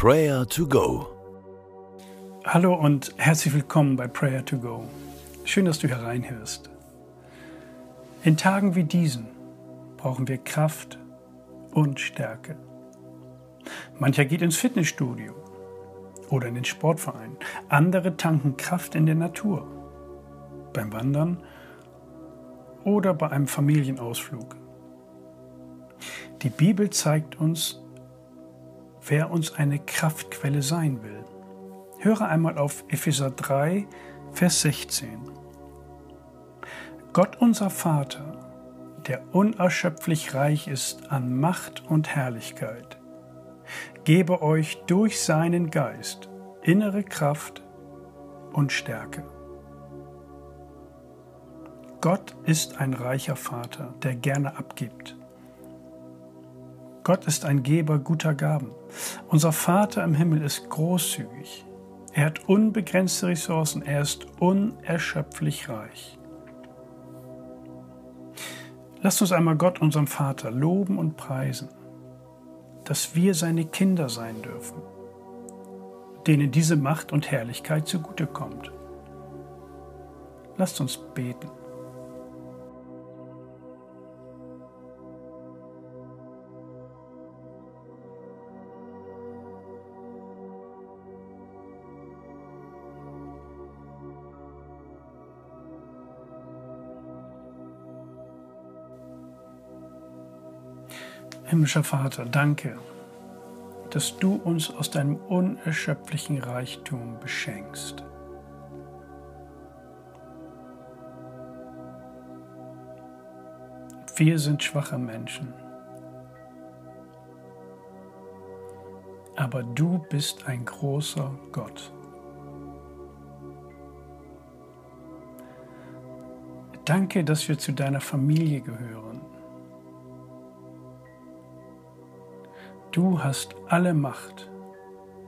Prayer to Go. Hallo und herzlich willkommen bei Prayer to Go. Schön, dass du hereinhörst. In Tagen wie diesen brauchen wir Kraft und Stärke. Mancher geht ins Fitnessstudio oder in den Sportverein. Andere tanken Kraft in der Natur, beim Wandern oder bei einem Familienausflug. Die Bibel zeigt uns, wer uns eine Kraftquelle sein will. Höre einmal auf Epheser 3, Vers 16. Gott unser Vater, der unerschöpflich reich ist an Macht und Herrlichkeit, gebe euch durch seinen Geist innere Kraft und Stärke. Gott ist ein reicher Vater, der gerne abgibt. Gott ist ein Geber guter Gaben. Unser Vater im Himmel ist großzügig. Er hat unbegrenzte Ressourcen. Er ist unerschöpflich reich. Lasst uns einmal Gott, unserem Vater, loben und preisen, dass wir seine Kinder sein dürfen, denen diese Macht und Herrlichkeit zugutekommt. Lasst uns beten. Himmlischer Vater, danke, dass du uns aus deinem unerschöpflichen Reichtum beschenkst. Wir sind schwache Menschen, aber du bist ein großer Gott. Danke, dass wir zu deiner Familie gehören. Du hast alle Macht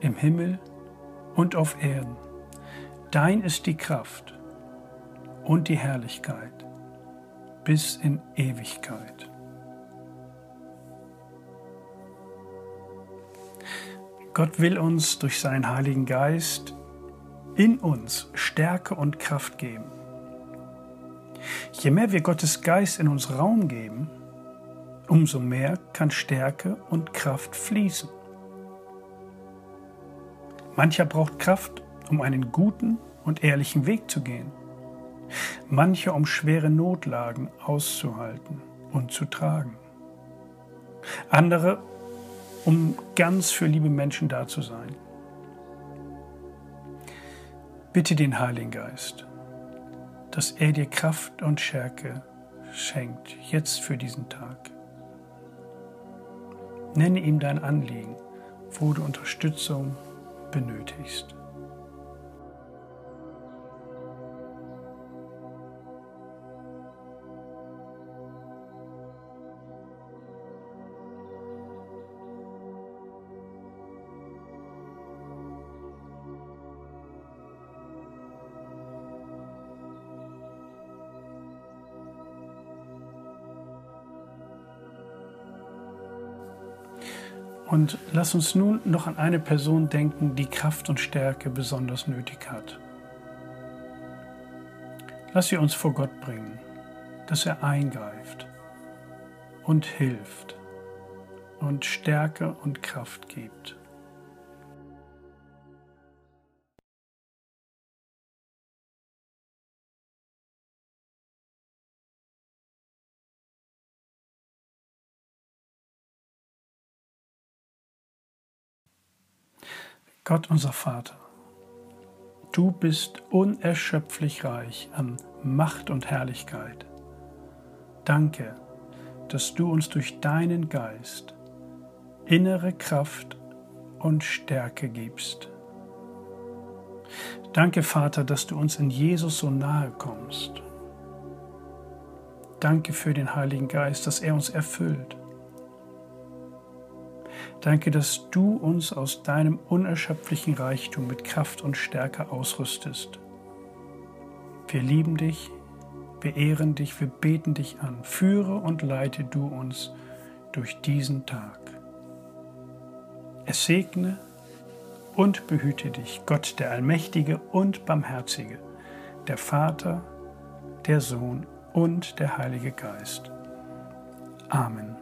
im Himmel und auf Erden. Dein ist die Kraft und die Herrlichkeit bis in Ewigkeit. Gott will uns durch seinen Heiligen Geist in uns Stärke und Kraft geben. Je mehr wir Gottes Geist in uns Raum geben, umso mehr kann Stärke und Kraft fließen. Mancher braucht Kraft, um einen guten und ehrlichen Weg zu gehen. Mancher, um schwere Notlagen auszuhalten und zu tragen. Andere, um ganz für liebe Menschen da zu sein. Bitte den Heiligen Geist, dass er dir Kraft und Stärke schenkt, jetzt für diesen Tag. Nenne ihm dein Anliegen, wo du Unterstützung benötigst. Und lass uns nun noch an eine Person denken, die Kraft und Stärke besonders nötig hat. Lass sie uns vor Gott bringen, dass er eingreift und hilft und Stärke und Kraft gibt. Gott unser Vater, du bist unerschöpflich reich an Macht und Herrlichkeit. Danke, dass du uns durch deinen Geist innere Kraft und Stärke gibst. Danke, Vater, dass du uns in Jesus so nahe kommst. Danke für den Heiligen Geist, dass er uns erfüllt Danke, dass du uns aus deinem unerschöpflichen Reichtum mit Kraft und Stärke ausrüstest. Wir lieben dich, wir ehren dich, wir beten dich an. Führe und leite du uns durch diesen Tag. Es segne und behüte dich, Gott der Allmächtige und Barmherzige, der Vater, der Sohn und der Heilige Geist. Amen.